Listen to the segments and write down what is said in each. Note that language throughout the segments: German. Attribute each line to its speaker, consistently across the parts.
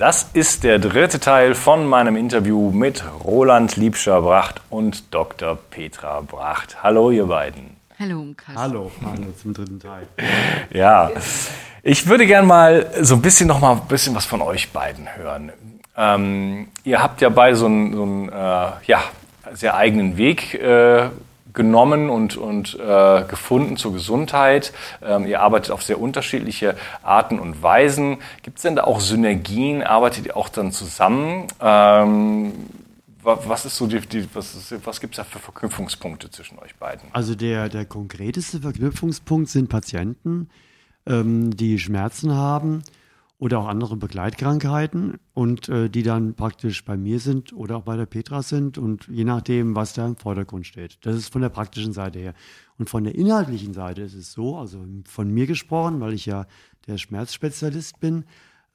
Speaker 1: das ist der dritte Teil von meinem Interview mit Roland Liebscher-Bracht und Dr. Petra Bracht. Hallo ihr beiden.
Speaker 2: Hallo,
Speaker 3: Hallo, hallo zum dritten Teil.
Speaker 1: Ja, ich würde gern mal so ein bisschen noch mal ein bisschen was von euch beiden hören. Ähm, ihr habt ja beide so einen, so äh, ja, sehr eigenen Weg äh, genommen und, und äh, gefunden zur Gesundheit. Ähm, ihr arbeitet auf sehr unterschiedliche Arten und Weisen. Gibt es denn da auch Synergien? Arbeitet ihr auch dann zusammen? Ähm, was ist so die, die was, was gibt es da für Verknüpfungspunkte zwischen euch beiden?
Speaker 3: Also der, der konkreteste Verknüpfungspunkt sind Patienten, ähm, die Schmerzen haben oder auch andere Begleitkrankheiten und äh, die dann praktisch bei mir sind oder auch bei der Petra sind und je nachdem, was da im Vordergrund steht. Das ist von der praktischen Seite her. Und von der inhaltlichen Seite ist es so, also von mir gesprochen, weil ich ja der Schmerzspezialist bin,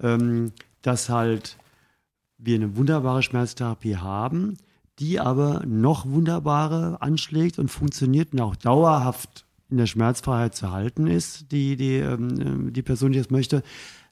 Speaker 3: ähm, dass halt wir eine wunderbare Schmerztherapie haben, die aber noch wunderbarer anschlägt und funktioniert und auch dauerhaft in der Schmerzfreiheit zu halten ist, die, die, ähm, die Person, die das möchte,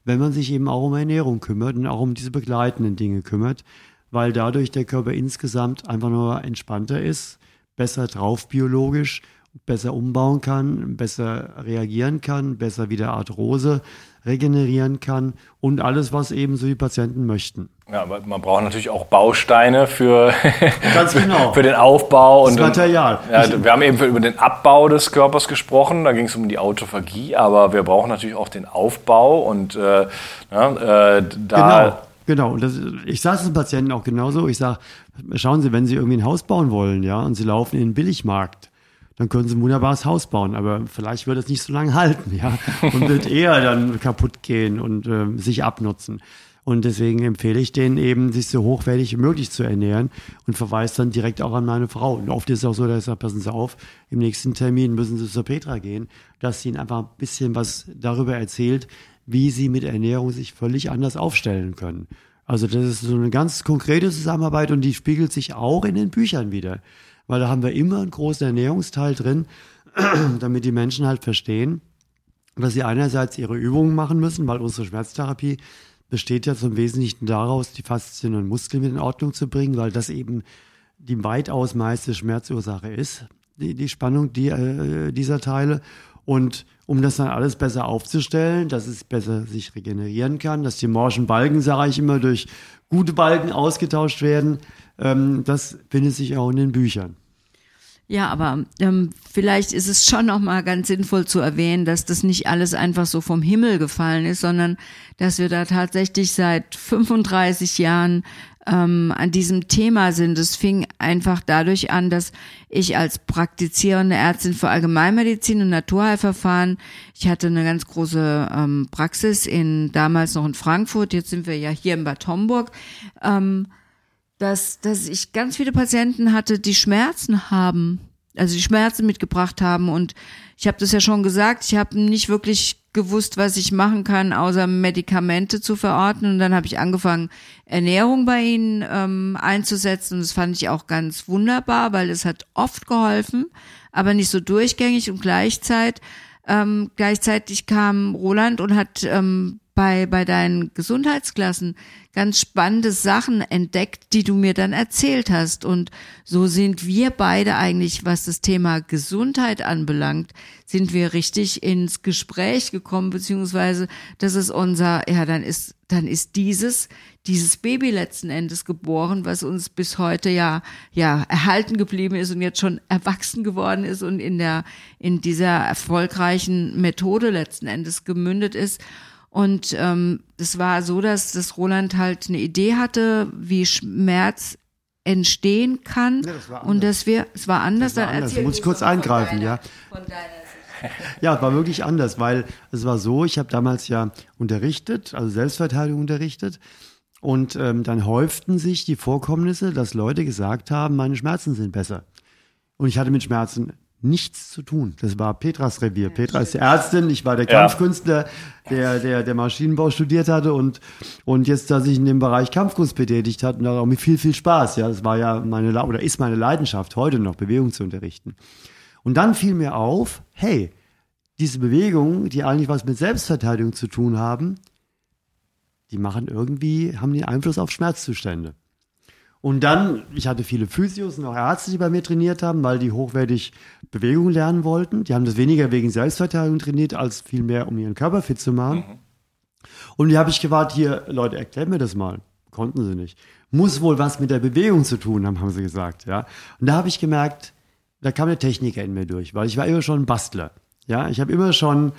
Speaker 3: wenn man sich eben auch um Ernährung kümmert und auch um diese begleitenden Dinge kümmert, weil dadurch der Körper insgesamt einfach nur entspannter ist, besser drauf biologisch, besser umbauen kann, besser reagieren kann, besser wieder Arthrose regenerieren kann und alles, was eben so die Patienten möchten.
Speaker 1: Ja, aber man braucht natürlich auch Bausteine für,
Speaker 3: genau.
Speaker 1: für den Aufbau.
Speaker 3: Das und Material.
Speaker 1: Ja, wir haben eben über den Abbau des Körpers gesprochen, da ging es um die Autophagie, aber wir brauchen natürlich auch den Aufbau und äh, ja, äh, da...
Speaker 3: Genau. Genau, und das, ich sage es den Patienten auch genauso. Ich sage, schauen Sie, wenn Sie irgendwie ein Haus bauen wollen, ja, und Sie laufen in den Billigmarkt, dann können sie ein wunderbares Haus bauen, aber vielleicht wird es nicht so lange halten, ja, und wird eher dann kaputt gehen und äh, sich abnutzen. Und deswegen empfehle ich denen eben, sich so hochwertig wie möglich zu ernähren und verweise dann direkt auch an meine Frau. Und oft ist es auch so, dass ich sage, passen Sie auf, im nächsten Termin müssen Sie zur Petra gehen, dass sie Ihnen einfach ein bisschen was darüber erzählt, wie Sie mit Ernährung sich völlig anders aufstellen können. Also das ist so eine ganz konkrete Zusammenarbeit und die spiegelt sich auch in den Büchern wieder weil da haben wir immer einen großen Ernährungsteil drin, damit die Menschen halt verstehen, dass sie einerseits ihre Übungen machen müssen, weil unsere Schmerztherapie besteht ja zum Wesentlichen daraus, die Faszien und Muskeln in Ordnung zu bringen, weil das eben die weitaus meiste Schmerzursache ist, die, die Spannung die, äh, dieser Teile. Und um das dann alles besser aufzustellen, dass es besser sich regenerieren kann, dass die morschen Balken, sage ich immer, durch gute Balken ausgetauscht werden, ähm, das findet sich auch in den Büchern.
Speaker 2: Ja, aber ähm, vielleicht ist es schon noch mal ganz sinnvoll zu erwähnen, dass das nicht alles einfach so vom Himmel gefallen ist, sondern dass wir da tatsächlich seit 35 Jahren ähm, an diesem Thema sind. Es fing einfach dadurch an, dass ich als praktizierende Ärztin für Allgemeinmedizin und Naturheilverfahren, ich hatte eine ganz große ähm, Praxis in damals noch in Frankfurt, jetzt sind wir ja hier in Bad Homburg. Ähm, dass, dass ich ganz viele Patienten hatte, die Schmerzen haben, also die Schmerzen mitgebracht haben. Und ich habe das ja schon gesagt, ich habe nicht wirklich gewusst, was ich machen kann, außer Medikamente zu verordnen. Und dann habe ich angefangen, Ernährung bei ihnen ähm, einzusetzen. Und das fand ich auch ganz wunderbar, weil es hat oft geholfen, aber nicht so durchgängig. Und gleichzeitig, ähm, gleichzeitig kam Roland und hat ähm, bei, bei deinen Gesundheitsklassen ganz spannende Sachen entdeckt, die du mir dann erzählt hast. Und so sind wir beide eigentlich, was das Thema Gesundheit anbelangt, sind wir richtig ins Gespräch gekommen, beziehungsweise das ist unser, ja, dann ist, dann ist dieses, dieses Baby letzten Endes geboren, was uns bis heute ja, ja, erhalten geblieben ist und jetzt schon erwachsen geworden ist und in der, in dieser erfolgreichen Methode letzten Endes gemündet ist. Und ähm, es war so, dass das Roland halt eine Idee hatte, wie Schmerz entstehen kann
Speaker 3: Ja, das war
Speaker 2: und dass wir es war anders.
Speaker 3: Das war anders.
Speaker 2: erzähl
Speaker 3: Muss ich kurz eingreifen,
Speaker 2: deiner-
Speaker 3: ja. Ja, es war wirklich anders, weil es war so, ich habe damals ja unterrichtet, also Selbstverteidigung unterrichtet. Und ähm, dann häuften sich die Vorkommnisse, dass Leute gesagt haben, meine Schmerzen sind besser. Und ich hatte mit Schmerzen nichts zu tun. Das war Petras Revier. Petra ist die Ärztin, ich war der
Speaker 1: Ja.
Speaker 3: Kampfkünstler, der, der, der Maschinenbau studiert hatte und, und jetzt, dass ich in dem Bereich Kampfkunst betätigt hat, und da auch mit viel, viel Spaß. Ja, das war ja meine, oder ist meine Leidenschaft, heute noch Bewegung zu unterrichten. Und dann fiel mir auf, hey, diese Bewegungen, die eigentlich was mit Selbstverteidigung zu tun haben, die machen irgendwie, haben den Einfluss auf Schmerzzustände. Und dann, ich hatte viele Physios und auch Ärzte, die bei mir trainiert haben, weil die hochwertig Bewegung lernen wollten. Die haben das weniger wegen Selbstverteidigung trainiert, als vielmehr, um ihren Körper fit zu machen. Und die habe ich gewartet, hier, Leute, erklärt mir das mal. Konnten sie nicht. Muss wohl was mit der Bewegung zu tun haben, haben sie gesagt, ja. Und da habe ich gemerkt, da kam der Techniker in mir durch, weil ich war immer schon ein Bastler. Ja, ich habe immer schon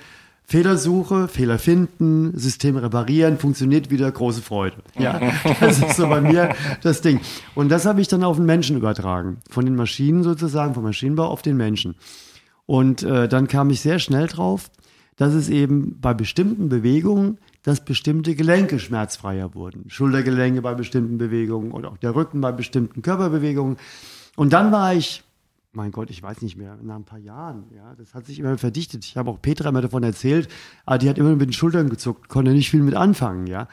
Speaker 3: Fehlersuche, Fehler finden, System reparieren, funktioniert wieder, große Freude. Ja, das ist so bei mir das Ding. Und das habe ich dann auf den Menschen übertragen. Von den Maschinen sozusagen, vom Maschinenbau auf den Menschen. Und äh, dann kam ich sehr schnell drauf, dass es eben bei bestimmten Bewegungen, dass bestimmte Gelenke schmerzfreier wurden. Schultergelenke bei bestimmten Bewegungen oder auch der Rücken bei bestimmten Körperbewegungen. Und dann war ich, mein Gott, ich weiß nicht mehr, nach ein paar Jahren, ja, das hat sich immer verdichtet. Ich habe auch Petra immer davon erzählt, aber die hat immer mit den Schultern gezuckt, konnte nicht viel mit anfangen, ja.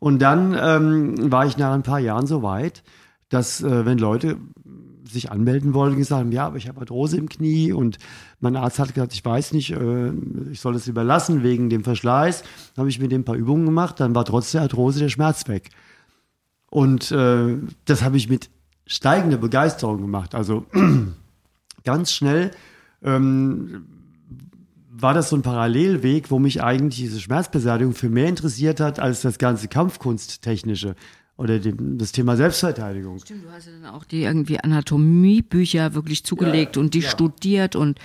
Speaker 3: Und dann ähm, war ich nach ein paar Jahren so weit, dass äh, wenn Leute sich anmelden wollten, gesagt haben, ja, aber ich habe Arthrose im Knie und mein Arzt hat gesagt, ich weiß nicht, äh, ich soll es überlassen wegen dem Verschleiß. Dann habe ich mit dem ein paar Übungen gemacht, dann war trotz der Arthrose der Schmerz weg. Und äh, das habe ich mit steigender Begeisterung gemacht. Also ganz schnell ähm, war das so ein Parallelweg, wo mich eigentlich diese Schmerzbeseitigung für mehr interessiert hat als das ganze Kampfkunsttechnische oder dem, das Thema Selbstverteidigung.
Speaker 2: Stimmt, du hast ja dann auch die irgendwie Anatomiebücher wirklich zugelegt und die studiert und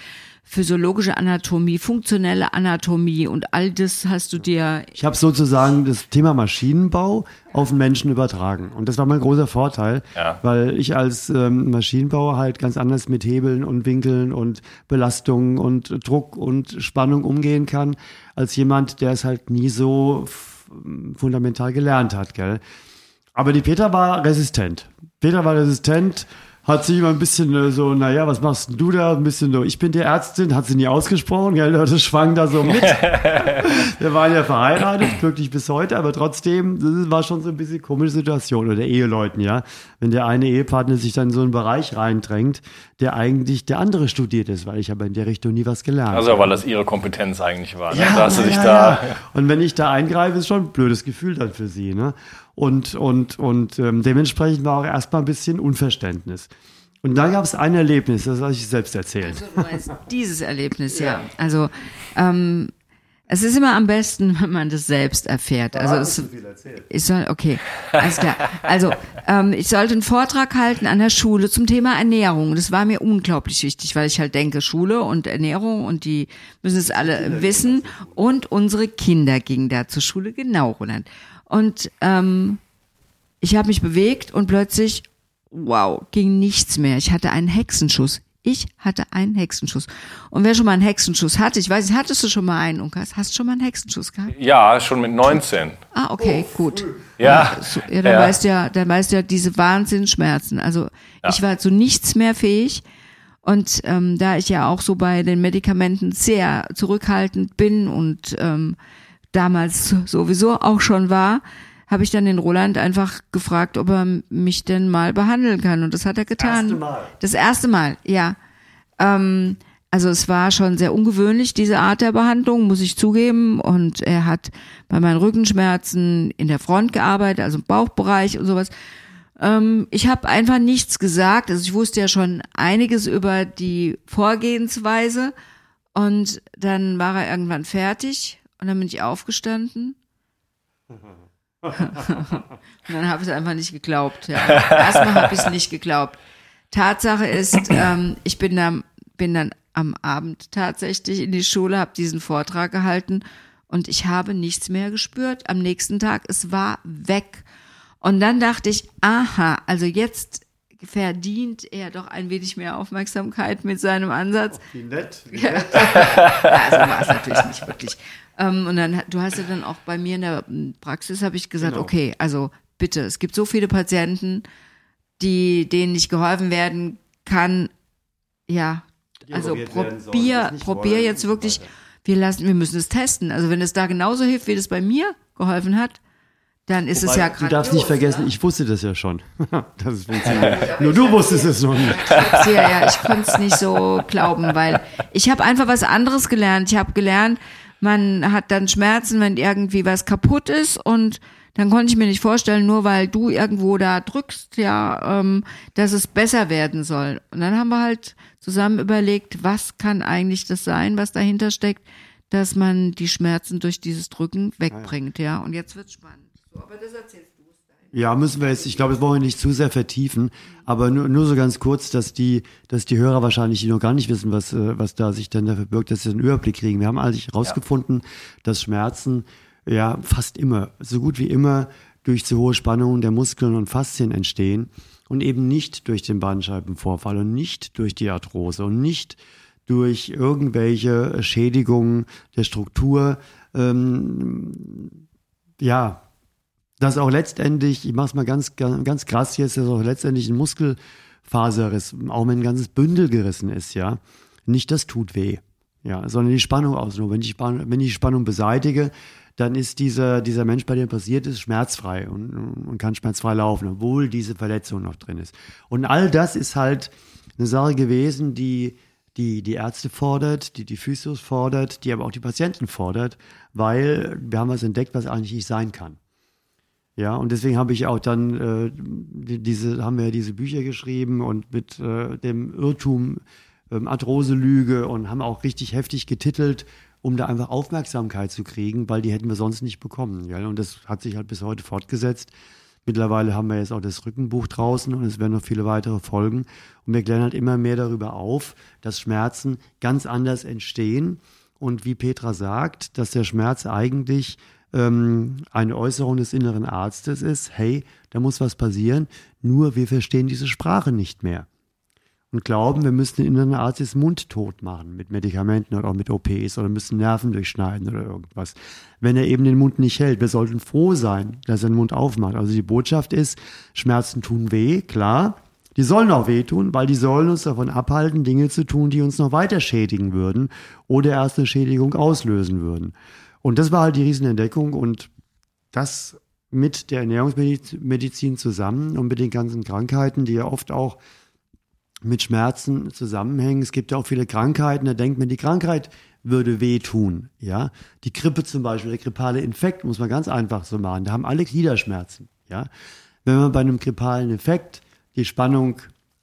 Speaker 2: physiologische Anatomie, funktionelle Anatomie und all das hast du dir
Speaker 3: Ich habe sozusagen das Thema Maschinenbau auf den Menschen übertragen. Und das war mein großer Vorteil,
Speaker 1: Ja.
Speaker 3: weil ich als ähm, Maschinenbauer halt ganz anders mit Hebeln und Winkeln und Belastungen und Druck und Spannung umgehen kann, als jemand, der es halt nie so fundamental gelernt hat, gell? Aber die Peter war resistent. Peter war resistent, hat sich immer ein bisschen äh, so, naja, was machst du da? Ein bisschen so, ich bin die Ärztin, hat sie nie ausgesprochen, gell? Das schwang da so mit. Wir waren ja verheiratet, glücklich bis heute, aber trotzdem, das war schon so ein bisschen komische Situation oder Eheleuten, ja. Wenn der eine Ehepartner sich dann in so einen Bereich reindrängt, der eigentlich der andere studiert ist, weil ich aber in der Richtung nie was gelernt
Speaker 1: Also,
Speaker 3: habe.
Speaker 1: weil das ihre Kompetenz eigentlich war. Ne?
Speaker 3: Ja,
Speaker 1: da hast du dich
Speaker 3: ja,
Speaker 1: da.
Speaker 3: ja. Und wenn ich da eingreife, ist schon ein blödes Gefühl dann für sie. Ne? Und, und, und ähm, dementsprechend war auch erstmal ein bisschen Unverständnis. Und dann gab es ein Erlebnis, das habe ich selbst erzählt.
Speaker 2: Also dieses Erlebnis, ja. Also ähm, es ist immer am besten, wenn man das selbst erfährt. Also es, ich soll, okay, alles klar. Also ähm, ich sollte einen Vortrag halten an der Schule zum Thema Ernährung. Das war mir unglaublich wichtig, weil ich halt denke, Schule und Ernährung und die müssen es alle wissen. Und unsere Kinder gingen da zur Schule, genau, Roland. Und ähm, ich habe mich bewegt und plötzlich, wow, ging nichts mehr. Ich hatte einen Hexenschuss Ich hatte einen Hexenschuss. Und wer schon mal einen Hexenschuss hatte, ich weiß nicht, hattest du schon mal einen, Unkas? Hast du schon mal einen Hexenschuss gehabt?
Speaker 1: Ja, schon mit 19.
Speaker 2: Ah, okay, gut.
Speaker 1: Ja.
Speaker 2: Ja, dann
Speaker 1: Ja.
Speaker 2: weißt du ja, dann weißt du ja diese Wahnsinnsschmerzen. Also ich war zu nichts mehr fähig. Und ähm, da ich ja auch so bei den Medikamenten sehr zurückhaltend bin und ähm, damals sowieso auch schon war, habe ich dann den Roland einfach gefragt, ob er mich denn mal behandeln kann. Und das hat er getan.
Speaker 3: Erste Mal.
Speaker 2: Das erste Mal, ja. Ähm, also es war schon sehr ungewöhnlich, diese Art der Behandlung, muss ich zugeben. Und er hat bei meinen Rückenschmerzen in der Front gearbeitet, also im Bauchbereich und sowas. Ähm, ich habe einfach nichts gesagt. Also ich wusste ja schon einiges über die Vorgehensweise. Und dann war er irgendwann fertig und dann bin ich aufgestanden. Und dann habe ich es einfach nicht geglaubt. Ja. Erstmal habe ich es nicht geglaubt. Tatsache ist, ähm, ich bin dann, bin dann am Abend tatsächlich in die Schule, habe diesen Vortrag gehalten und ich habe nichts mehr gespürt. Am nächsten Tag, es war weg. Und dann dachte ich, aha, also jetzt verdient er doch ein wenig mehr Aufmerksamkeit mit seinem Ansatz.
Speaker 3: Wie nett. Wie nett.
Speaker 2: also war es natürlich nicht wirklich. Ähm, und dann, du hast ja dann auch bei mir in der Praxis, habe ich gesagt,
Speaker 3: Genau.
Speaker 2: okay, also bitte, es gibt so viele Patienten, die, denen nicht geholfen werden kann. Ja,
Speaker 3: Die
Speaker 2: also probier, probier jetzt wirklich, wir lassen, wir müssen es testen. Also wenn es da genauso hilft, wie das bei mir geholfen hat, dann ist es
Speaker 3: Wobei,
Speaker 2: ja
Speaker 3: du darfst nicht vergessen, ich wusste das ja schon. das. Nur du wusstest es noch nicht.
Speaker 2: Ja, ja, ich konnte es nicht so glauben, weil ich habe einfach was anderes gelernt. Ich habe gelernt, man hat dann Schmerzen, wenn irgendwie was kaputt ist und dann konnte ich mir nicht vorstellen, nur weil du irgendwo da drückst, ja, ähm, dass es besser werden soll. Und dann haben wir halt zusammen überlegt, was kann eigentlich das sein, was dahinter steckt, dass man die Schmerzen durch dieses Drücken wegbringt, ja. Und jetzt wird's spannend. So, aber das erzählst.
Speaker 3: Ja, müssen wir jetzt, ich glaube, das wollen wir nicht zu sehr vertiefen, aber nur, nur so ganz kurz, dass die, dass die Hörer wahrscheinlich, die noch gar nicht wissen, was, äh, was da sich denn dafür birgt, dass sie einen Überblick kriegen. Wir haben eigentlich herausgefunden, dass Schmerzen ja fast immer, so gut wie immer, durch zu hohe Spannungen der Muskeln und Faszien entstehen und eben nicht durch den Bandscheibenvorfall und nicht durch die Arthrose und nicht durch irgendwelche Schädigungen der Struktur. Ähm, ja, dass auch letztendlich, ich mach's mal ganz, ganz, ganz krass jetzt, dass auch letztendlich ein Muskelfaserriss, auch wenn ein ganzes Bündel gerissen ist, ja, nicht das tut weh, ja, sondern die Spannung ausnimmt. Wenn ich, wenn ich die Spannung beseitige, dann ist dieser, dieser Mensch, bei dem passiert ist, schmerzfrei und, und kann schmerzfrei laufen, obwohl diese Verletzung noch drin ist. Und all das ist halt eine Sache gewesen, die die die Ärzte fordert, die die Physios fordert, die aber auch die Patienten fordert, weil wir haben was entdeckt, was eigentlich nicht sein kann. Ja, und deswegen habe ich auch dann äh, die, diese, haben wir diese Bücher geschrieben und mit äh, dem Irrtum ähm, Arthrose-Lüge und haben auch richtig heftig getitelt, um da einfach Aufmerksamkeit zu kriegen, weil die hätten wir sonst nicht bekommen. Ja? Und das hat sich halt bis heute fortgesetzt. Mittlerweile haben wir jetzt auch das Rückenbuch draußen und es werden noch viele weitere folgen. Und wir klären halt immer mehr darüber auf, dass Schmerzen ganz anders entstehen. Und wie Petra sagt, dass der Schmerz eigentlich ähm, eine Äußerung des inneren Arztes ist, hey, da muss was passieren, nur wir verstehen diese Sprache nicht mehr. Und glauben, wir müssen den inneren Arzt jetzt mundtot machen mit Medikamenten oder auch mit OPs oder müssen Nerven durchschneiden oder irgendwas. Wenn er eben den Mund nicht hält, wir sollten froh sein, dass er den Mund aufmacht. Also die Botschaft ist, Schmerzen tun weh, klar. Die sollen auch wehtun, weil die sollen uns davon abhalten, Dinge zu tun, die uns noch weiter schädigen würden oder erst eine Schädigung auslösen würden. Und das war halt die Riesenentdeckung und das mit der Ernährungsmedizin zusammen und mit den ganzen Krankheiten, die ja oft auch mit Schmerzen zusammenhängen. Es gibt ja auch viele Krankheiten, da denkt man, die Krankheit würde wehtun. Ja, die Grippe zum Beispiel, der grippale Infekt, muss man ganz einfach so machen. Da haben alle Gliederschmerzen. Ja, wenn man bei einem grippalen Infekt die Spannung,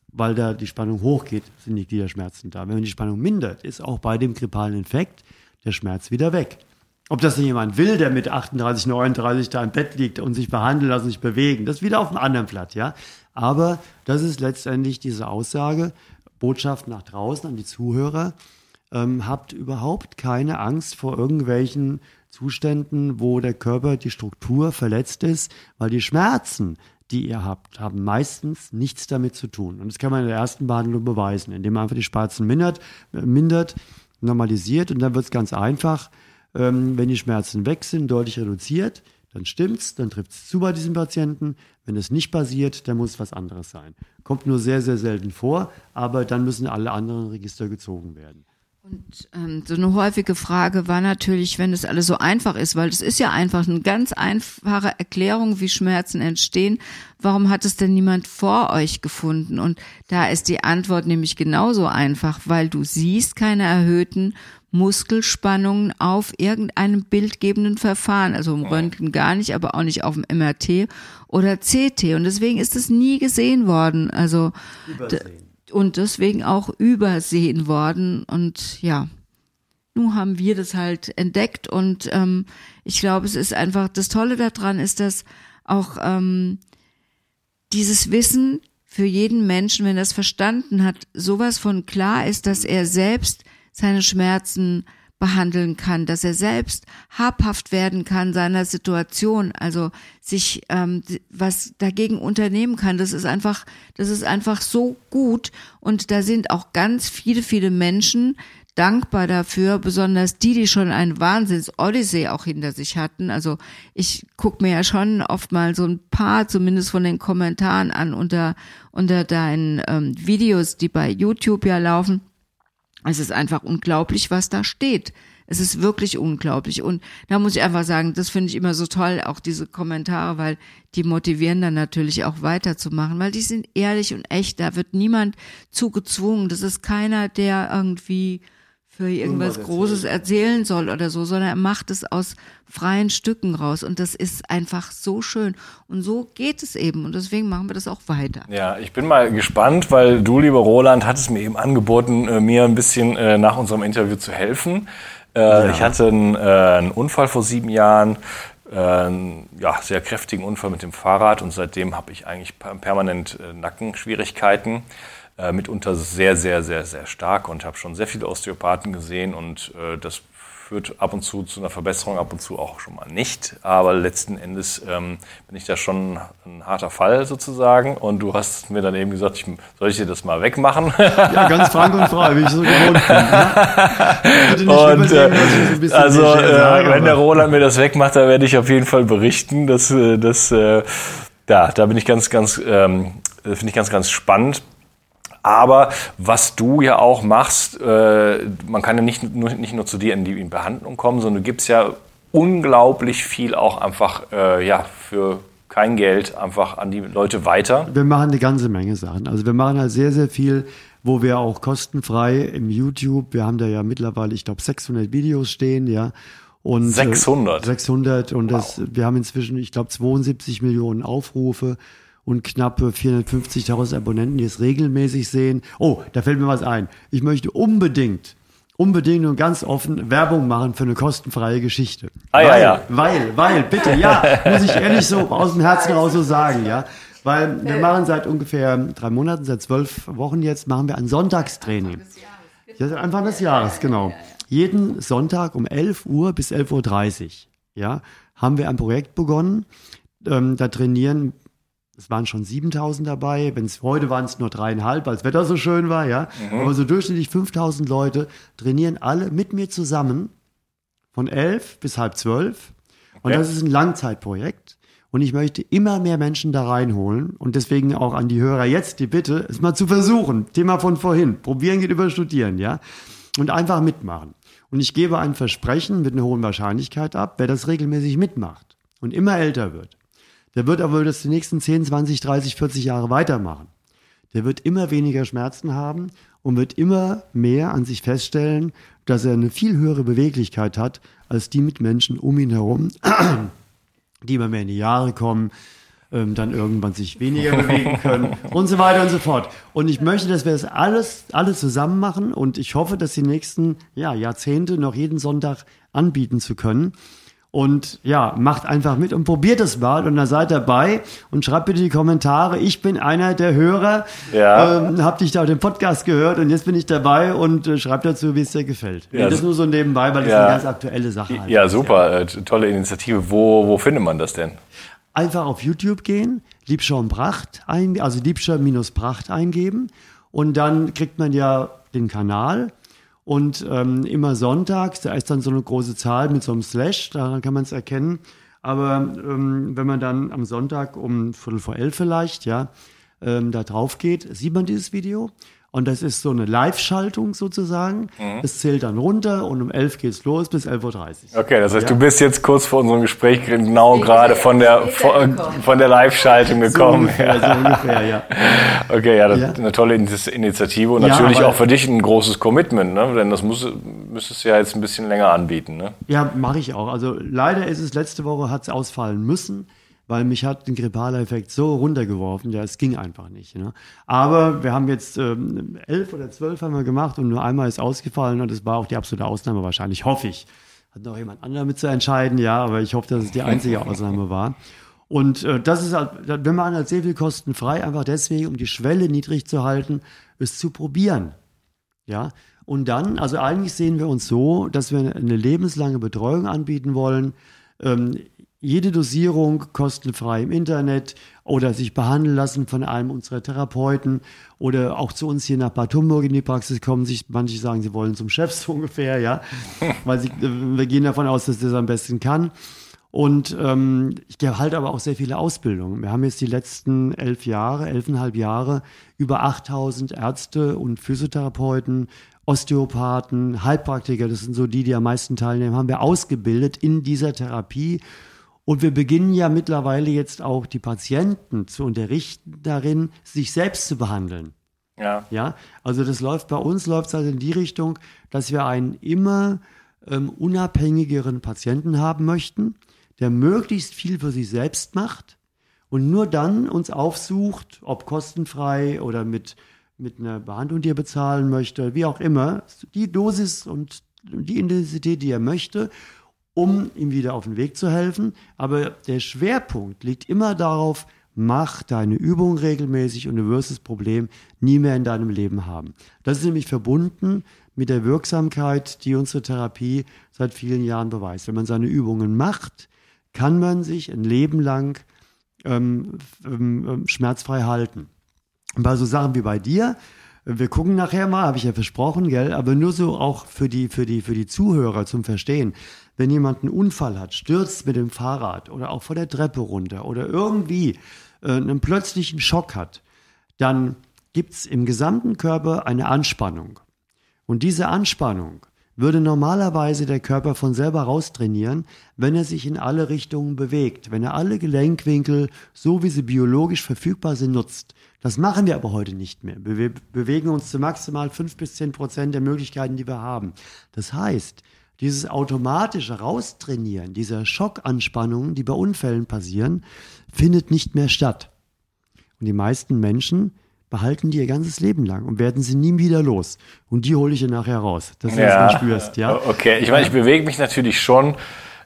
Speaker 3: weil da die Spannung hochgeht, sind die Gliederschmerzen da. Wenn man die Spannung mindert, ist auch bei dem grippalen Infekt der Schmerz wieder weg. Ob das denn jemand will, der mit 38, 39 da im Bett liegt und sich behandeln lassen, sich bewegen, das ist wieder auf einem anderen Blatt, ja. Aber das ist letztendlich diese Aussage, Botschaft nach draußen an die Zuhörer. Ähm, habt überhaupt keine Angst vor irgendwelchen Zuständen, wo der Körper, die Struktur verletzt ist, weil die Schmerzen, die ihr habt, haben meistens nichts damit zu tun. Und das kann man in der ersten Behandlung beweisen, indem man einfach die Schmerzen mindert, äh, mindert normalisiert und dann wird es ganz einfach. Ähm, wenn die Schmerzen weg sind, deutlich reduziert, dann stimmt's, dann trifft es zu bei diesem Patienten. Wenn es nicht passiert, dann muss was anderes sein. Kommt nur sehr, sehr selten vor, aber dann müssen alle anderen Register gezogen werden.
Speaker 2: Und ähm, so eine häufige Frage war natürlich, wenn es alles so einfach ist, weil es ist ja einfach eine ganz einfache Erklärung, wie Schmerzen entstehen. Warum hat es denn niemand vor euch gefunden? Und da ist die Antwort nämlich genauso einfach, weil du siehst keine erhöhten Muskelspannungen auf irgendeinem bildgebenden Verfahren, also im Röntgen gar nicht, aber auch nicht auf dem MRT oder CT. Und deswegen ist es nie gesehen worden. Also
Speaker 3: Übersehen
Speaker 2: und deswegen auch übersehen worden. Und ja, nun haben wir das halt entdeckt und ähm, ich glaube, es ist einfach, das Tolle daran ist, dass auch ähm, dieses Wissen für jeden Menschen, wenn er es verstanden hat, sowas von klar ist, dass er selbst seine Schmerzen behandeln kann, dass er selbst habhaft werden kann seiner Situation, also sich ähm, was dagegen unternehmen kann. Das ist einfach, das ist einfach so gut und da sind auch ganz viele, viele Menschen dankbar dafür, besonders die, die schon ein Wahnsinns-Odyssee auch hinter sich hatten. Also ich gucke mir ja schon oft mal so ein paar, zumindest von den Kommentaren an unter unter deinen ähm, Videos, die bei YouTube ja laufen es ist einfach unglaublich, was da steht. Es ist wirklich unglaublich. Und da muss ich einfach sagen, das finde ich immer so toll, auch diese Kommentare, weil die motivieren dann natürlich auch weiterzumachen, weil die sind ehrlich und echt. Da wird niemand zugezwungen. Das ist keiner, der irgendwie für irgendwas erzählen. Großes erzählen soll oder so, sondern er macht es aus freien Stücken raus. Und das ist einfach so schön. Und so geht es eben. Und deswegen machen wir das auch weiter.
Speaker 1: Ja, ich bin mal gespannt, weil du, lieber Roland, hattest mir eben angeboten, äh, mir ein bisschen äh, nach unserem Interview zu helfen. Äh, ja. Ich hatte einen, einen, Unfall vor sieben Jahren. Einen, ja, sehr kräftigen Unfall mit dem Fahrrad und seitdem habe ich eigentlich permanent Nackenschwierigkeiten äh, mitunter sehr, sehr, sehr, sehr stark und habe schon sehr viele Osteopathen gesehen und äh, das führt ab und zu zu einer Verbesserung, ab und zu auch schon mal nicht. Aber letzten Endes ähm, bin ich da schon ein harter Fall sozusagen. Und du hast mir dann eben gesagt, ich, soll ich dir das mal wegmachen?
Speaker 3: Ja, ganz frank und frei, wie ich so gewohnt bin.
Speaker 1: Ne? Und, äh, so also, äh, sage, wenn der Roland mir das wegmacht, dann werde ich auf jeden Fall berichten. Dass, äh, dass, äh, ja, da bin ich ganz, ganz, ähm, finde ich ganz, ganz spannend. Aber was du ja auch machst, äh, man kann ja nicht nur, nicht nur zu dir in die in Behandlung kommen, sondern du gibst ja unglaublich viel auch einfach äh, ja, für kein Geld einfach an die Leute weiter.
Speaker 3: Wir machen eine ganze Menge Sachen. Also wir machen halt sehr, sehr viel, wo wir auch kostenfrei im YouTube, wir haben da ja mittlerweile, ich glaube, 600 Videos stehen, ja. Und,
Speaker 1: 600?
Speaker 3: Äh, 600 und wow. das, wir haben inzwischen, ich glaube, 72 Millionen Aufrufe und knappe 450.000 Abonnenten, die es regelmäßig sehen. Oh, da fällt mir was ein. Ich möchte unbedingt, unbedingt und ganz offen Werbung machen für eine kostenfreie Geschichte.
Speaker 1: Ah,
Speaker 3: weil,
Speaker 1: ja, ja.
Speaker 3: Weil, weil, bitte, ja, muss ich ehrlich so aus dem Herzen raus so sagen, ja. Weil wir machen seit ungefähr drei Monaten, seit zwölf Wochen jetzt, machen wir ein Sonntagstraining. Ist Anfang des Jahres, genau. Jeden Sonntag um 11 Uhr bis 11.30 Uhr, ja, haben wir ein Projekt begonnen. Ähm, da trainieren es waren schon 7000 dabei. Wenn's, heute waren es nur dreieinhalb, weil das Wetter so schön war, ja. Mhm. Aber so durchschnittlich 5000 Leute trainieren alle mit mir zusammen von elf bis halb zwölf. Und okay. das ist ein Langzeitprojekt. Und ich möchte immer mehr Menschen da reinholen. Und deswegen auch an die Hörer jetzt die Bitte, es mal zu versuchen. Thema von vorhin. Probieren geht über Studieren, ja. Und einfach mitmachen. Und ich gebe ein Versprechen mit einer hohen Wahrscheinlichkeit ab, wer das regelmäßig mitmacht und immer älter wird der wird aber das die nächsten 10, 20, 30, 40 Jahre weitermachen. Der wird immer weniger Schmerzen haben und wird immer mehr an sich feststellen, dass er eine viel höhere Beweglichkeit hat als die Mitmenschen um ihn herum, die immer mehr in die Jahre kommen, ähm, dann irgendwann sich weniger bewegen können und so weiter und so fort. Und ich möchte, dass wir das alles, alles zusammen machen und ich hoffe, dass die nächsten ja, Jahrzehnte noch jeden Sonntag anbieten zu können. Und ja, macht einfach mit und probiert es mal und dann seid dabei und schreibt bitte die Kommentare. Ich bin einer der Hörer, ja. ähm, hab dich da auf dem Podcast gehört und jetzt bin ich dabei und äh, schreibt dazu, wie es dir gefällt. Ja, das ist nur so nebenbei, weil das ja. eine ganz aktuelle Sache
Speaker 1: halt Ja, super, ja. Äh, tolle Initiative. Wo, wo findet man das denn?
Speaker 3: Einfach auf YouTube gehen, Liebscher und Pracht ein, also Liebscher minus Pracht eingeben und dann kriegt man ja den Kanal und ähm, immer sonntags, da ist dann so eine große Zahl mit so einem Slash, daran kann man es erkennen. Aber ähm, wenn man dann am Sonntag um Viertel vor elf vielleicht, ja, ähm, da drauf geht, sieht man dieses Video. Und das ist so eine Live-Schaltung sozusagen.
Speaker 1: Mhm.
Speaker 3: Es zählt dann runter und um 11 geht's los bis 11.30 Uhr.
Speaker 1: Okay, das heißt,
Speaker 3: Ja.
Speaker 1: du bist jetzt kurz vor unserem Gespräch genau gerade von der von, von der Live-Schaltung
Speaker 3: So
Speaker 1: gekommen.
Speaker 3: ungefähr, so ungefähr, ja.
Speaker 1: Okay, ja, das
Speaker 3: Ja.
Speaker 1: ist eine tolle Initi- Initiative und
Speaker 3: Ja,
Speaker 1: natürlich
Speaker 3: aber-
Speaker 1: auch für dich ein großes Commitment, ne? Denn das muss, müsstest du ja jetzt ein bisschen länger anbieten, ne?
Speaker 3: Ja, mache ich auch. Also leider ist es letzte Woche hat es ausfallen müssen, weil mich hat ein grippaler Effekt so runtergeworfen. Ja, es ging einfach nicht. Ne? Aber wir haben jetzt ähm, elf oder zwölf haben wir gemacht und nur einmal ist ausgefallen und es war auch die absolute Ausnahme wahrscheinlich, hoffe ich. Hat noch jemand anderer mit zu entscheiden, ja, aber ich hoffe, dass es die einzige Ausnahme war. Und äh, das ist, halt, wenn man halt sehr viel kostenfrei, einfach deswegen, um die Schwelle niedrig zu halten, es zu probieren. Ja, und dann, also eigentlich sehen wir uns so, dass wir eine lebenslange Betreuung anbieten wollen. Ähm, jede Dosierung kostenfrei im Internet oder sich behandeln lassen von einem unserer Therapeuten oder auch zu uns hier nach Bad Homburg in die Praxis kommen. Sich, manche sagen, sie wollen zum Chef so ungefähr, ja, weil sie, äh, wir gehen davon aus, dass das am besten kann. Und ähm, ich halte aber auch sehr viele Ausbildungen. Wir haben jetzt die letzten elf Jahre, elfeinhalb Jahre über 8000 Ärzte und Physiotherapeuten, Osteopathen, Heilpraktiker, das sind so die, die am meisten teilnehmen, haben wir ausgebildet in dieser Therapie. Und wir beginnen ja mittlerweile jetzt auch die Patienten zu unterrichten darin, sich selbst zu behandeln.
Speaker 1: Ja.
Speaker 3: Ja, also das läuft bei uns, läuft es also in die Richtung, dass wir einen immer ähm, unabhängigeren Patienten haben möchten, der möglichst viel für sich selbst macht und nur dann uns aufsucht, ob kostenfrei oder mit, mit einer Behandlung, die er bezahlen möchte, wie auch immer, die Dosis und die Intensität, die er möchte, um ihm wieder auf den Weg zu helfen. Aber der Schwerpunkt liegt immer darauf, mach deine Übung regelmäßig und du wirst das Problem nie mehr in deinem Leben haben. Das ist nämlich verbunden mit der Wirksamkeit, die unsere Therapie seit vielen Jahren beweist. Wenn man seine Übungen macht, kann man sich ein Leben lang ähm, ähm, ähm, schmerzfrei halten. Und bei so Sachen wie bei dir, wir gucken nachher mal, habe ich ja versprochen, gell, aber nur so auch für die, für die, für die Zuhörer zum Verstehen. Wenn jemand einen Unfall hat, stürzt mit dem Fahrrad oder auch vor der Treppe runter oder irgendwie äh, einen plötzlichen Schock hat, dann gibt's im gesamten Körper eine Anspannung. Und diese Anspannung würde normalerweise der Körper von selber raustrainieren, wenn er sich in alle Richtungen bewegt, wenn er alle Gelenkwinkel, so wie sie biologisch verfügbar sind, nutzt. Das machen wir aber heute nicht mehr. Wir bewegen uns zu maximal fünf bis zehn Prozent der Möglichkeiten, die wir haben. Das heißt, dieses automatische Raustrainieren dieser Schockanspannungen, die bei Unfällen passieren, findet nicht mehr statt. Und die meisten Menschen behalten die ihr ganzes Leben lang und werden sie nie wieder los. Und die hole ich dir nachher raus, dass du das mal spürst, ja.
Speaker 1: Okay, ich meine, ich bewege mich natürlich schon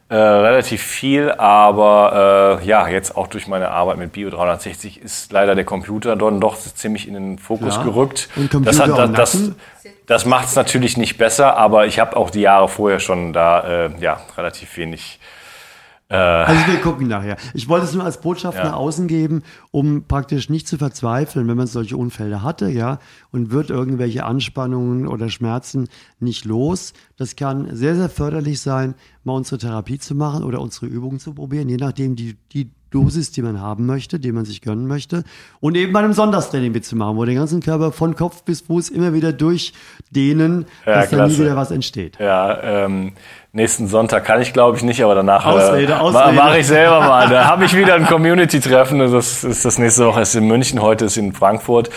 Speaker 1: äh, relativ viel, aber äh, ja, jetzt auch durch meine Arbeit mit Bio 360 ist leider der Computer dort doch ziemlich in den Fokus
Speaker 3: Ja.
Speaker 1: gerückt.
Speaker 3: Und Computer
Speaker 1: das hat, das, das, das macht es natürlich nicht besser, aber ich habe auch die Jahre vorher schon da äh, ja relativ wenig.
Speaker 3: Also wir gucken nachher. Ich wollte es nur als Botschaft
Speaker 1: Ja.
Speaker 3: nach außen geben, um praktisch nicht zu verzweifeln, wenn man solche Unfälle hatte, ja, und wird irgendwelche Anspannungen oder Schmerzen nicht los. Das kann sehr, sehr förderlich sein, mal unsere Therapie zu machen oder unsere Übungen zu probieren, je nachdem die, die Dosis, die man haben möchte, die man sich gönnen möchte. Und eben bei einem Sonderstraining mitzumachen, wo den ganzen Körper von Kopf bis Fuß immer wieder durchdehnen,
Speaker 1: Ja,
Speaker 3: dass da nie
Speaker 1: klasse.
Speaker 3: wieder was entsteht.
Speaker 1: Ja, ähm, nächsten Sonntag kann ich glaube ich nicht, aber danach
Speaker 3: Ausrede,
Speaker 1: äh,
Speaker 3: Ausrede.
Speaker 1: mache ich selber mal. Da habe ich wieder ein Community-Treffen. Das ist das nächste Woche ist in München, heute ist in Frankfurt.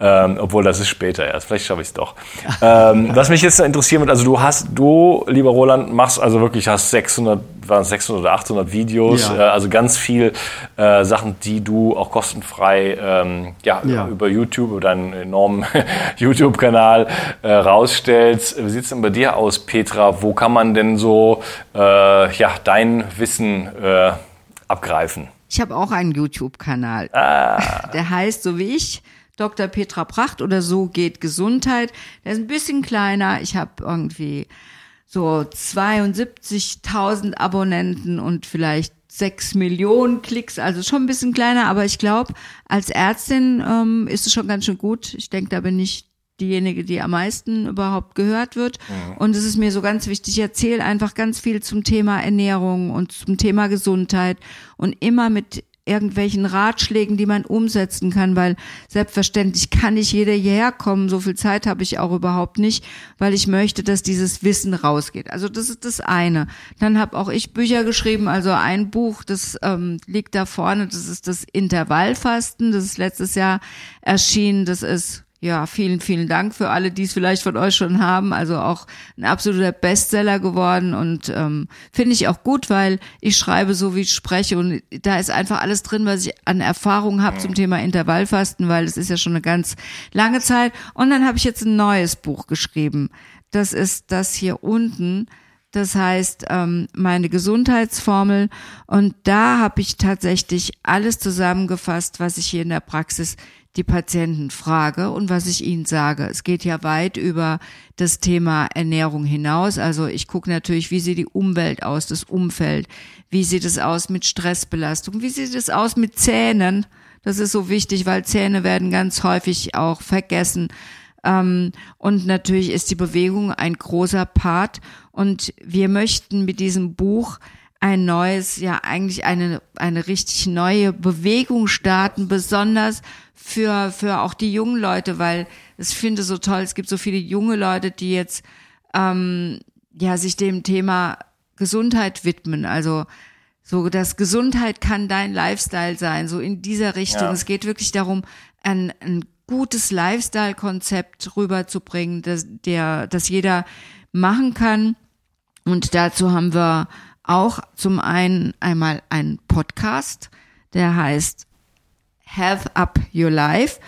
Speaker 1: Ähm, obwohl das ist später erst. Vielleicht schaffe ich es doch. ähm, was mich jetzt interessieren wird, also du hast, du, lieber Roland, machst also wirklich, hast 600, waren es 600 oder 800 Videos,
Speaker 3: Ja.
Speaker 1: äh, also ganz viel äh, Sachen, die du auch kostenfrei ähm, ja,
Speaker 3: Ja.
Speaker 1: über YouTube, über deinen enormen YouTube-Kanal äh, rausstellst. Wie sieht's denn bei dir aus, Petra? Wo kann man denn so äh, ja, dein Wissen äh, abgreifen?
Speaker 2: Ich habe auch einen YouTube-Kanal. Der heißt, so wie ich, Dr. Petra Pracht oder so geht Gesundheit. Der ist ein bisschen kleiner. Ich habe irgendwie so 72.000 Abonnenten und vielleicht sechs Millionen Klicks, also schon ein bisschen kleiner, aber ich glaube, als Ärztin ähm, ist es schon ganz schön gut. Ich denke, da bin ich diejenige, die am meisten überhaupt gehört wird. Mhm. Und es ist mir so ganz wichtig, ich erzähle einfach ganz viel zum Thema Ernährung und zum Thema Gesundheit und immer mit irgendwelchen Ratschlägen, die man umsetzen kann, weil selbstverständlich kann nicht jeder hierher kommen, so viel Zeit habe ich auch überhaupt nicht, weil ich möchte, dass dieses Wissen rausgeht. Also das ist das eine. Dann habe auch ich Bücher geschrieben, also ein Buch, das ähm, liegt da vorne, das ist das Intervallfasten, das ist letztes Jahr erschienen, das ist ja, vielen, vielen Dank für alle, die es vielleicht von euch schon haben. Also auch ein absoluter Bestseller geworden und ähm, finde ich auch gut, weil ich schreibe so, wie ich spreche und da ist einfach alles drin, was ich an Erfahrung habe zum Thema Intervallfasten, weil es ist ja schon eine ganz lange Zeit. Und dann habe ich jetzt ein neues Buch geschrieben. Das ist das hier unten. Das heißt, ähm, meine Gesundheitsformel. Und da habe ich tatsächlich alles zusammengefasst, was ich hier in der Praxis die Patienten frage und was ich ihnen sage. Es geht ja weit über das Thema Ernährung hinaus. Also ich gucke natürlich, wie sieht die Umwelt aus, das Umfeld, wie sieht es aus mit Stressbelastung, wie sieht es aus mit Zähnen. Das ist so wichtig, weil Zähne werden ganz häufig auch vergessen. Ähm, und natürlich ist die Bewegung ein großer Part. Und wir möchten mit diesem Buch ein neues, ja eigentlich eine, eine richtig neue Bewegung starten, besonders für, für auch die jungen Leute, weil ich finde so toll, es gibt so viele junge Leute, die jetzt ähm, ja sich dem Thema Gesundheit widmen. Also so, dass Gesundheit kann dein Lifestyle sein, so in dieser Richtung. Ja. Es geht wirklich darum, ein, ein gutes Lifestyle-Konzept rüberzubringen, dass der, dass jeder machen kann. Und dazu haben wir auch zum einen einmal einen Podcast, der heißt Health Up Your Life.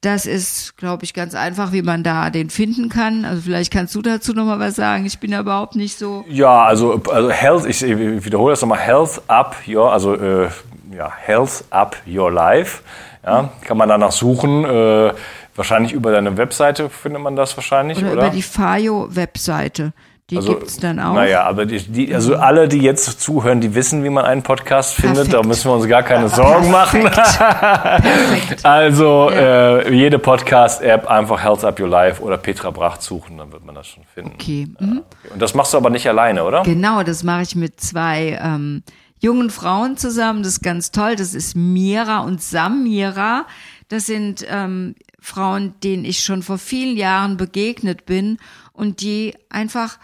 Speaker 2: Das ist, glaube ich, ganz einfach, wie man da den finden kann. Also vielleicht kannst du dazu nochmal was sagen. Ich bin ja überhaupt nicht so.
Speaker 4: Ja, also, also Health, ich, ich wiederhole das nochmal, Health Up Your, also äh, ja, Health Up Your Life. Ja, kann man danach suchen. Äh, wahrscheinlich über deine Webseite findet man das wahrscheinlich, oder?
Speaker 2: Oder über die FAYO-Webseite. Die also, gibt's dann auch.
Speaker 4: Naja, aber die, die, also alle, die jetzt zuhören, die wissen, wie man einen Podcast findet. Perfekt. Da müssen wir uns gar keine Sorgen machen. Perfekt. also ja. äh, jede Podcast-App einfach Health Up Your Life oder Petra Bracht suchen, dann wird man das schon finden.
Speaker 2: Okay. Mhm.
Speaker 4: okay. Und das machst du aber nicht alleine, oder?
Speaker 2: Genau, das mache ich mit zwei ähm, jungen Frauen zusammen. Das ist ganz toll. Das ist Mira und Samira. Das sind ähm, Frauen, denen ich schon vor vielen Jahren begegnet bin und die einfach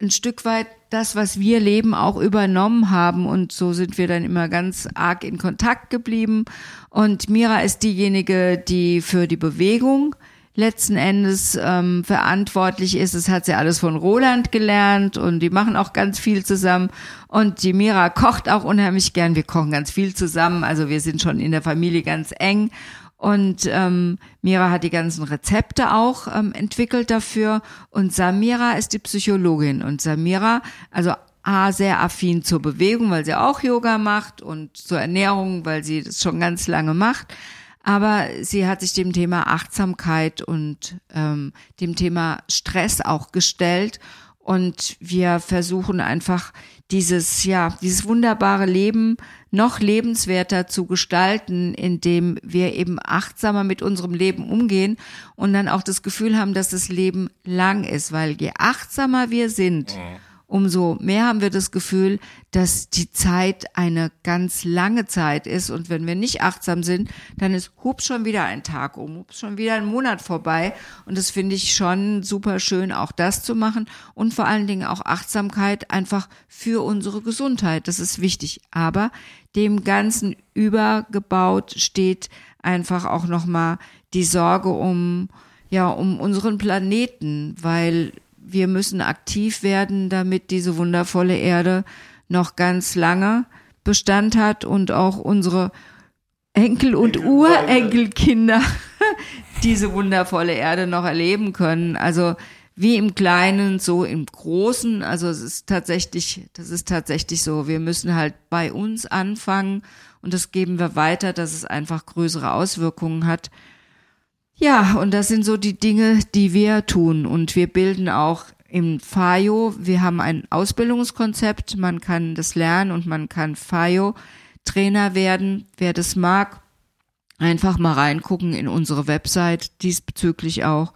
Speaker 2: ein Stück weit das, was wir leben, auch übernommen haben. Und so sind wir dann immer ganz arg in Kontakt geblieben. Und Mira ist diejenige, die für die Bewegung letzten Endes ähm, verantwortlich ist. Das hat sie alles von Roland gelernt und die machen auch ganz viel zusammen. Und die Mira kocht auch unheimlich gern. Wir kochen ganz viel zusammen. Also wir sind schon in der Familie ganz eng. Und ähm, Mira hat die ganzen Rezepte auch ähm, entwickelt dafür. Und Samira ist die Psychologin. Und Samira, also A, sehr affin zur Bewegung, weil sie auch Yoga macht und zur Ernährung, weil sie das schon ganz lange macht. Aber sie hat sich dem Thema Achtsamkeit und ähm, dem Thema Stress auch gestellt. Und wir versuchen einfach dieses, ja, dieses wunderbare Leben noch lebenswerter zu gestalten, indem wir eben achtsamer mit unserem Leben umgehen und dann auch das Gefühl haben, dass das Leben lang ist, weil je achtsamer wir sind, mhm umso mehr haben wir das Gefühl, dass die Zeit eine ganz lange Zeit ist. Und wenn wir nicht achtsam sind, dann ist hups schon wieder ein Tag um, hups schon wieder ein Monat vorbei. Und das finde ich schon super schön, auch das zu machen. Und vor allen Dingen auch Achtsamkeit einfach für unsere Gesundheit. Das ist wichtig. Aber dem Ganzen übergebaut steht einfach auch nochmal die Sorge um, ja, um unseren Planeten, weil wir müssen aktiv werden, damit diese wundervolle Erde noch ganz lange Bestand hat und auch unsere Enkel und Urenkelkinder diese wundervolle Erde noch erleben können. Also wie im Kleinen, so im Großen. Also es ist tatsächlich, das ist tatsächlich so. Wir müssen halt bei uns anfangen und das geben wir weiter, dass es einfach größere Auswirkungen hat. Ja, und das sind so die Dinge, die wir tun. Und wir bilden auch im FAYO, wir haben ein Ausbildungskonzept, man kann das lernen und man kann FAYO Trainer werden. Wer das mag, einfach mal reingucken in unsere Website diesbezüglich auch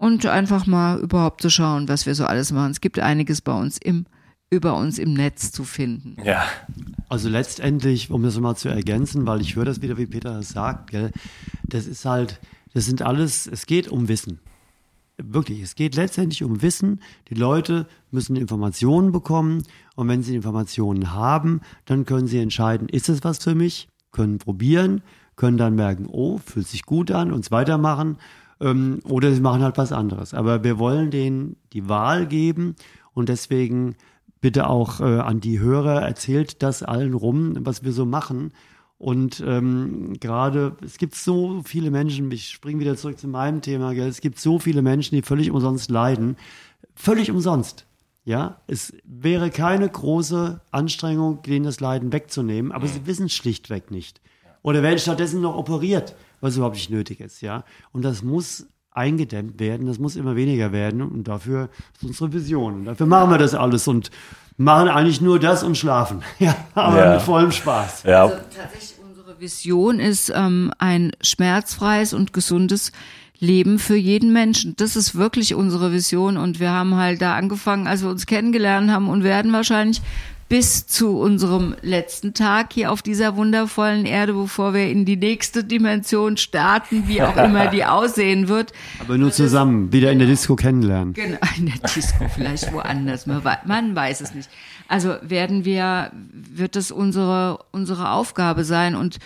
Speaker 2: und einfach mal überhaupt zu schauen, was wir so alles machen. Es gibt einiges bei uns im über uns im Netz zu finden.
Speaker 1: Ja.
Speaker 3: Also letztendlich, um das mal zu ergänzen, weil ich höre das wieder, wie Peter das sagt, gell, das ist halt, das sind alles, es geht um Wissen. Wirklich, es geht letztendlich um Wissen. Die Leute müssen Informationen bekommen und wenn sie Informationen haben, dann können sie entscheiden, ist es was für mich, können probieren, können dann merken, oh, fühlt sich gut an und weitermachen ähm, oder sie machen halt was anderes. Aber wir wollen denen die Wahl geben und deswegen bitte auch äh, an die Hörer, erzählt das allen rum, was wir so machen. Und ähm, gerade, es gibt so viele Menschen, ich springe wieder zurück zu meinem Thema, gell? es gibt so viele Menschen, die völlig umsonst leiden. Völlig umsonst. Ja, es wäre keine große Anstrengung, denen das Leiden wegzunehmen, aber sie wissen schlichtweg nicht. Oder werden stattdessen noch operiert, was überhaupt nicht nötig ist, ja. Und das muss eingedämmt werden, das muss immer weniger werden und dafür ist unsere Vision. Und dafür machen wir das alles und machen eigentlich nur das und schlafen. Ja, aber
Speaker 1: Ja.
Speaker 3: mit vollem Spaß.
Speaker 1: Ja.
Speaker 2: Also tatsächlich unsere Vision ist ähm, ein schmerzfreies und gesundes Leben für jeden Menschen. Das ist wirklich unsere Vision und wir haben halt da angefangen, als wir uns kennengelernt haben und werden wahrscheinlich bis zu unserem letzten Tag hier auf dieser wundervollen Erde, bevor wir in die nächste Dimension starten, wie auch immer die aussehen wird.
Speaker 3: Aber nur zusammen, wieder in der Disco kennenlernen.
Speaker 2: Genau, in der Disco, vielleicht woanders, man wei- man weiß es nicht. Also werden wir, wird es unsere, unsere Aufgabe sein und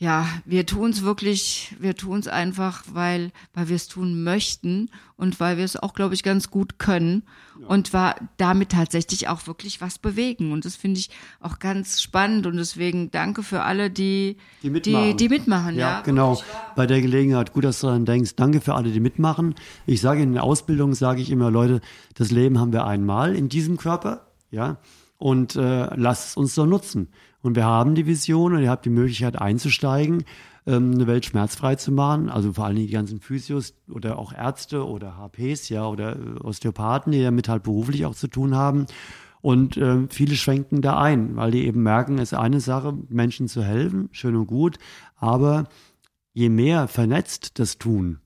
Speaker 2: ja, wir tun es wirklich, wir tun es einfach, weil, weil wir es tun möchten und weil wir es auch, glaube ich, ganz gut können und war damit tatsächlich auch wirklich was bewegen. Und das finde ich auch ganz spannend und deswegen danke für alle, die,
Speaker 3: Die
Speaker 2: die,
Speaker 3: mitmachen.
Speaker 2: die mitmachen. Ja,
Speaker 3: Ja, genau.
Speaker 2: wirklich.
Speaker 3: Bei der Gelegenheit, gut, dass du daran denkst. Danke für alle, die mitmachen. Ich sage in der Ausbildung, sage ich immer, Leute, das Leben haben wir einmal in diesem Körper, ja, und äh, lasst es uns so nutzen. Und wir haben die Vision und ihr habt die Möglichkeit einzusteigen, ähm, eine Welt schmerzfrei zu machen. Also vor allen Dingen die ganzen Physios oder auch Ärzte oder HPs, ja, oder äh, Osteopathen, die damit halt beruflich auch zu tun haben. Und ähm, viele schwenken da ein, weil die eben merken, es ist eine Sache, Menschen zu helfen, schön und gut, aber je mehr vernetzt das tun,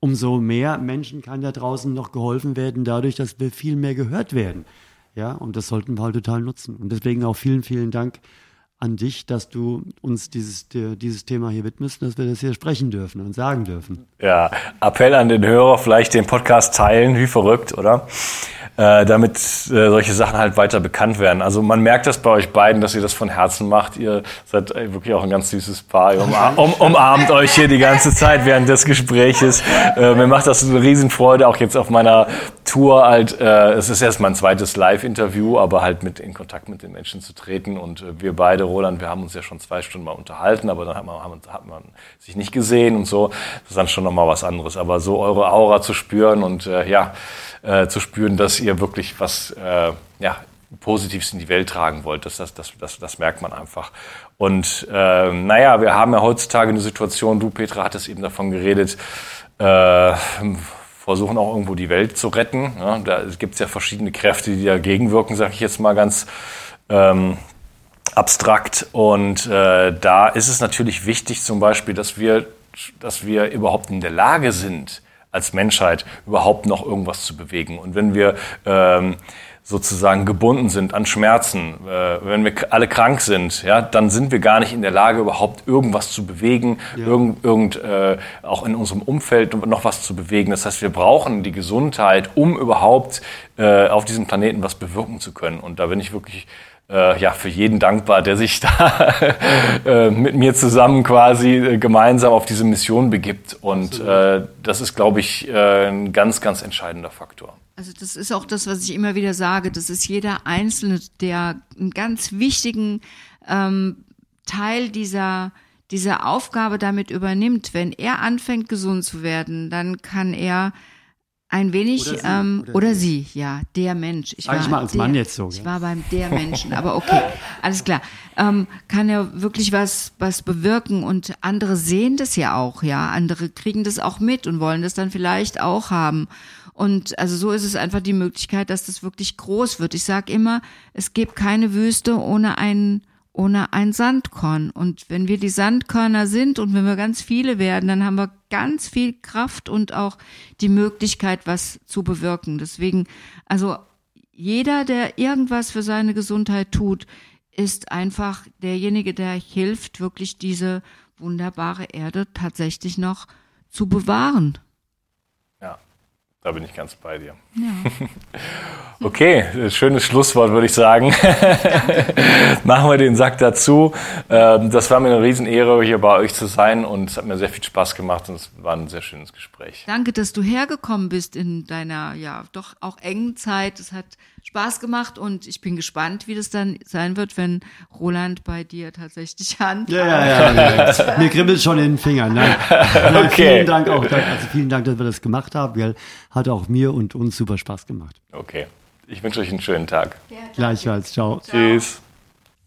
Speaker 3: umso mehr Menschen kann da draußen noch geholfen werden, dadurch, dass wir viel mehr gehört werden. Ja, und das sollten wir halt total nutzen. Und deswegen auch vielen, vielen Dank an dich, dass du uns dieses, dieses Thema hier widmest, dass wir das hier sprechen dürfen und sagen dürfen.
Speaker 1: Ja, Appell an den Hörer, vielleicht den Podcast teilen, wie verrückt, oder? Äh, damit äh, solche Sachen halt weiter bekannt werden. Also man merkt das bei euch beiden, dass ihr das von Herzen macht. Ihr seid äh, wirklich auch ein ganz süßes Paar. Ihr umar um, umarmt euch hier die ganze Zeit während des Gespräches. Äh, mir macht das eine Riesenfreude, auch jetzt auf meiner Tour halt. Äh, es ist erst mein zweites Live-Interview, aber halt mit in Kontakt mit den Menschen zu treten. Und äh, wir beide, Roland, wir haben uns ja schon zwei Stunden mal unterhalten, aber dann hat man, hat man sich nicht gesehen und so. Das ist dann schon nochmal was anderes. Aber so eure Aura zu spüren und äh, ja, äh, zu spüren, dass ihr wirklich was äh, ja, Positives in die Welt tragen wollt, das, das, das, das, das merkt man einfach. Und äh, naja, wir haben ja heutzutage eine Situation, du Petra hattest eben davon geredet, äh, versuchen auch irgendwo die Welt zu retten. Ja, da gibt es ja verschiedene Kräfte, die dagegen wirken, sage ich jetzt mal ganz ähm, abstrakt. Und äh, da ist es natürlich wichtig zum Beispiel, dass wir, dass wir überhaupt in der Lage sind, als Menschheit überhaupt noch irgendwas zu bewegen. Und wenn wir ähm, sozusagen gebunden sind an Schmerzen, äh, wenn wir alle krank sind, ja, dann sind wir gar nicht in der Lage, überhaupt irgendwas zu bewegen, irgend, irgend äh, auch in unserem Umfeld noch was zu bewegen. Das heißt, wir brauchen die Gesundheit, um überhaupt äh, auf diesem Planeten was bewirken zu können. Und da bin ich wirklich äh, ja, für jeden dankbar, der sich da äh, mit mir zusammen quasi äh, gemeinsam auf diese Mission begibt. Und äh, das ist, glaube ich, äh, ein ganz, ganz entscheidender Faktor.
Speaker 2: Also das ist auch das, was ich immer wieder sage. Das ist jeder Einzelne, der einen ganz wichtigen ähm, Teil dieser dieser Aufgabe damit übernimmt. Wenn er anfängt, gesund zu werden, dann kann er Ein wenig,
Speaker 3: Oder sie,
Speaker 2: ähm,
Speaker 3: oder
Speaker 2: oder, sie, ja, der Mensch. Ich
Speaker 3: Sag ich mal als
Speaker 2: der,
Speaker 3: Mann jetzt so,
Speaker 2: Ich
Speaker 3: ja.
Speaker 2: war beim der Menschen, aber okay, alles klar. Ähm, kann ja wirklich was, was bewirken und andere sehen das ja auch, ja. Andere kriegen das auch mit und wollen das dann vielleicht auch haben. Und also so ist es einfach die Möglichkeit, dass das wirklich groß wird. Ich sage immer, es gibt keine Wüste ohne einen ohne ein Sandkorn. Und wenn wir die Sandkörner sind und wenn wir ganz viele werden, dann haben wir ganz viel Kraft und auch die Möglichkeit, was zu bewirken. Deswegen, also jeder, der irgendwas für seine Gesundheit tut, ist einfach derjenige, der hilft, wirklich diese wunderbare Erde tatsächlich noch zu bewahren.
Speaker 4: Ja, da bin ich ganz bei dir.
Speaker 2: Ja.
Speaker 4: Okay, schönes Schlusswort, würde ich sagen. Machen wir den Sack dazu. Ähm, Das war mir eine Riesenehre, hier bei euch zu sein und es hat mir sehr viel Spaß gemacht und es war ein sehr schönes Gespräch.
Speaker 2: Danke, dass du hergekommen bist in deiner, ja, doch auch engen Zeit. Es hat Spaß gemacht und ich bin gespannt, wie das dann sein wird, wenn Roland bei dir tatsächlich an.
Speaker 3: Ja, ja, ja. ja. Mir kribbelt schon in den Fingern. Nein, nein,
Speaker 4: Okay.
Speaker 3: Vielen Dank auch. Also vielen Dank, dass wir das gemacht haben. Gell? Hat auch mir und uns super Spaß gemacht.
Speaker 4: Okay, ich wünsche euch einen schönen Tag.
Speaker 3: Gleichfalls. Ciao.
Speaker 4: Tschüss.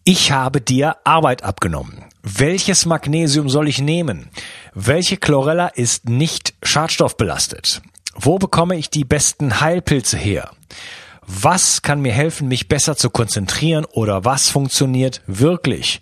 Speaker 1: Ich habe dir Arbeit abgenommen. Welches Magnesium soll ich nehmen? Welche Chlorella ist nicht schadstoffbelastet? Wo bekomme ich die besten Heilpilze her? Was kann mir helfen, mich besser zu konzentrieren oder was funktioniert wirklich?